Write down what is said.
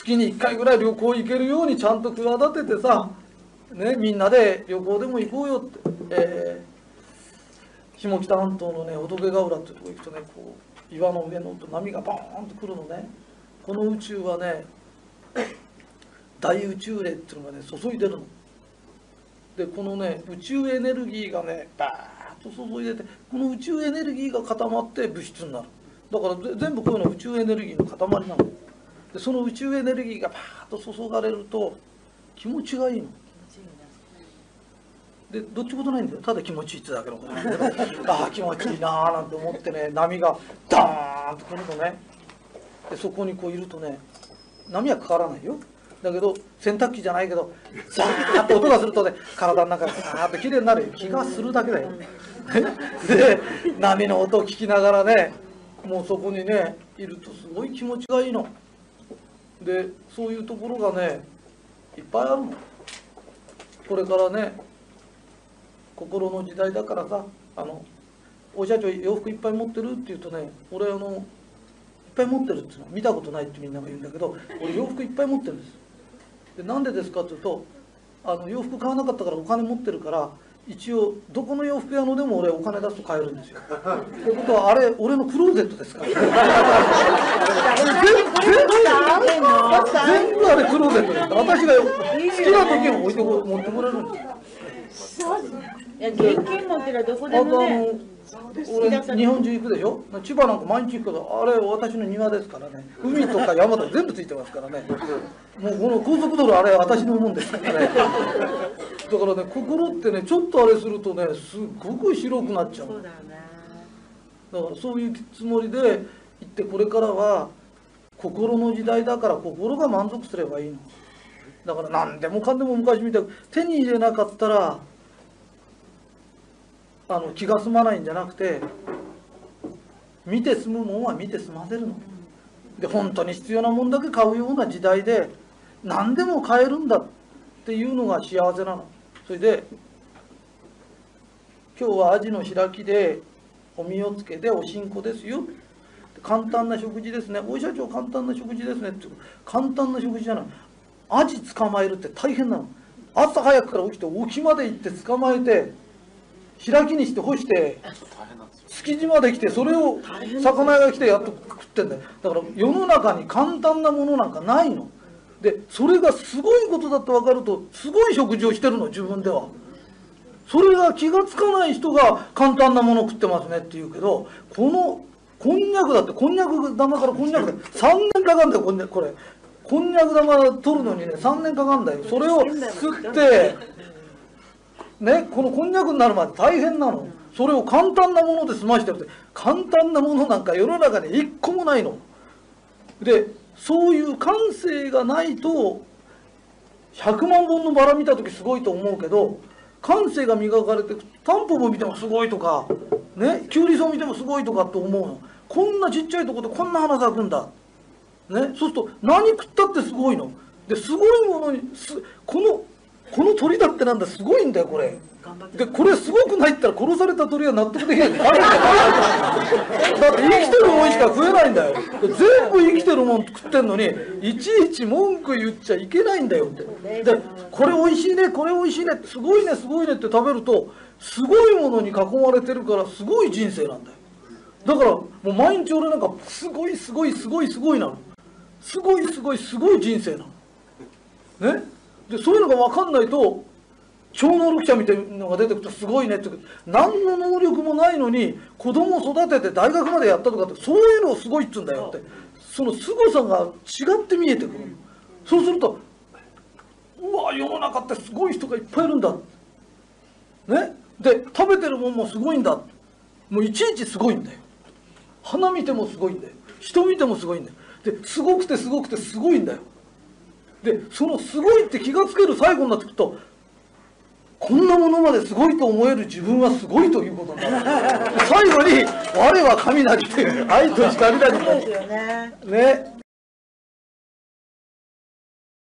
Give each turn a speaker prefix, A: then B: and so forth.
A: 月に1回ぐらい旅行行けるようにちゃんと企ててさ、ね、みんなで旅行でも行こうよって、えー、下北半島のね仏ヶ浦っていうとこ行くとねこう岩の上の波がバーンと来るのね。この宇宙はね大宇宙霊っていうのがね注いでるの。でこのね宇宙エネルギーがねバーッと注いでてこの宇宙エネルギーが固まって物質になる。だから全部こういうの宇宙エネルギーの塊なの。でその宇宙エネルギーがバーッと注がれると気持ちがいいの。でどっちことないんだよ。ただ気持ちいいってだけのことなんだけど ああ気持ちいいなーなんて思ってね波がダーンと来るとね。でそこにこういるとね波はかからないよ。だけど洗濯機じゃないけどザーッと音がするとね体の中がザーッときれいになる気がするだけだよ。で波の音を聞きながらねもうそこにねいるとすごい気持ちがいいのでそういうところがねいっぱいあるのこれからね心の時代だからさあのお社長洋服いっぱい持ってるって言うとね俺あのいっぱい持ってるっていうの見たことないってみんなが言うんだけど俺洋服いっぱい持ってるんですでなんでですかっていうとあの洋服買わなかったからお金持ってるから一応どこの洋服屋のでも俺お金出すと買えるんですよ。ってことはあれ俺のクローゼットですから。全 部全部あれクローゼットで。私が好きな時に置いてこ持ってこれるんですよ。
B: いや現金持ってるどこでもね。
A: 俺日本中行くでしょ千葉なんか毎日行くけどあれ私の庭ですからね海とか山とか全部ついてますからねもうこの高速道路あれ私のもんですからねだからね心ってねちょっとあれするとねすっごく広くなっちゃう
B: そうだよね
A: だからそういうつもりで行ってこれからは心の時代だから心が満足すればいいのだから何でもかんでも昔みたいに手に入れなかったらあの気が済まないんじゃなくて見て済むもんは見て済ませるの。で本当に必要なもんだけ買うような時代で何でも買えるんだっていうのが幸せなの。それで今日はアジの開きでお身をつけておしんこですよ。簡単な食事ですね。お医者長簡単な食事ですね。って簡単な食事じゃない。アジ捕まえるって大変なの。朝早くから起きて沖まで行って捕まえて開きにして干して築地まで来てそれを魚屋が来てやっと食ってんだよ。だから世の中に簡単なものなんかないの。でそれがすごいことだって分かるとすごい食事をしてるの自分では。それが気が付かない人が簡単なもの食ってますねって言うけどこのこんにゃくだってこんにゃく玉からこんにゃくで3年かかるんだよこんにゃくこれ。こんにゃく玉取るのにね3年かかるんだよ。それを吸ってねこのこんにゃくになるまで大変なの。それを簡単なもので済ましてるって簡単なものなんか世の中に一個もないの。でそういう感性がないと100万本のバラ見た時すごいと思うけど感性が磨かれてタンポポ見てもすごいとかねキュウリソウ見てもすごいとかって思うの。こんなちっちゃいとこでこんな花咲くんだ。ねそうすると何食ったってすごいの。ですごいものにすこのこの鳥だってなんだすごいんだよこれ。でこれすごくないったら殺された鳥は納得できないだって生きてるもんしか食えないんだよ。全部生きてるもん食ってんのにいちいち文句言っちゃいけないんだよって。でこれ美味しいねこれ美味しいねすごいねすごいねって食べるとすごいものに囲まれてるからすごい人生なんだよ。だからもう毎日俺なんかすごいすごいすごいすごいなの。すごいすごいすごい人生なの。ね？でそういうのが分かんないと超能力者みたいなのが出てくるとすごいねって。何の能力もないのに子供を育てて大学までやったとかってそういうのをすごいっつうんだよって。その凄さが違って見えてくるそうするとうわ世の中ってすごい人がいっぱいいるんだ。ね？で食べてるもんもすごいんだ。もういちいちすごいんだよ。花見てもすごいんだよ。人見てもすごいんだよ。ですごくてすごくてすごいんだよ。でそのすごいって気がつける最後になってくるとこんなものまですごいと思える自分はすごいということになる。最後に「我は雷」っていう愛とし雷
B: そうですよね。
A: ね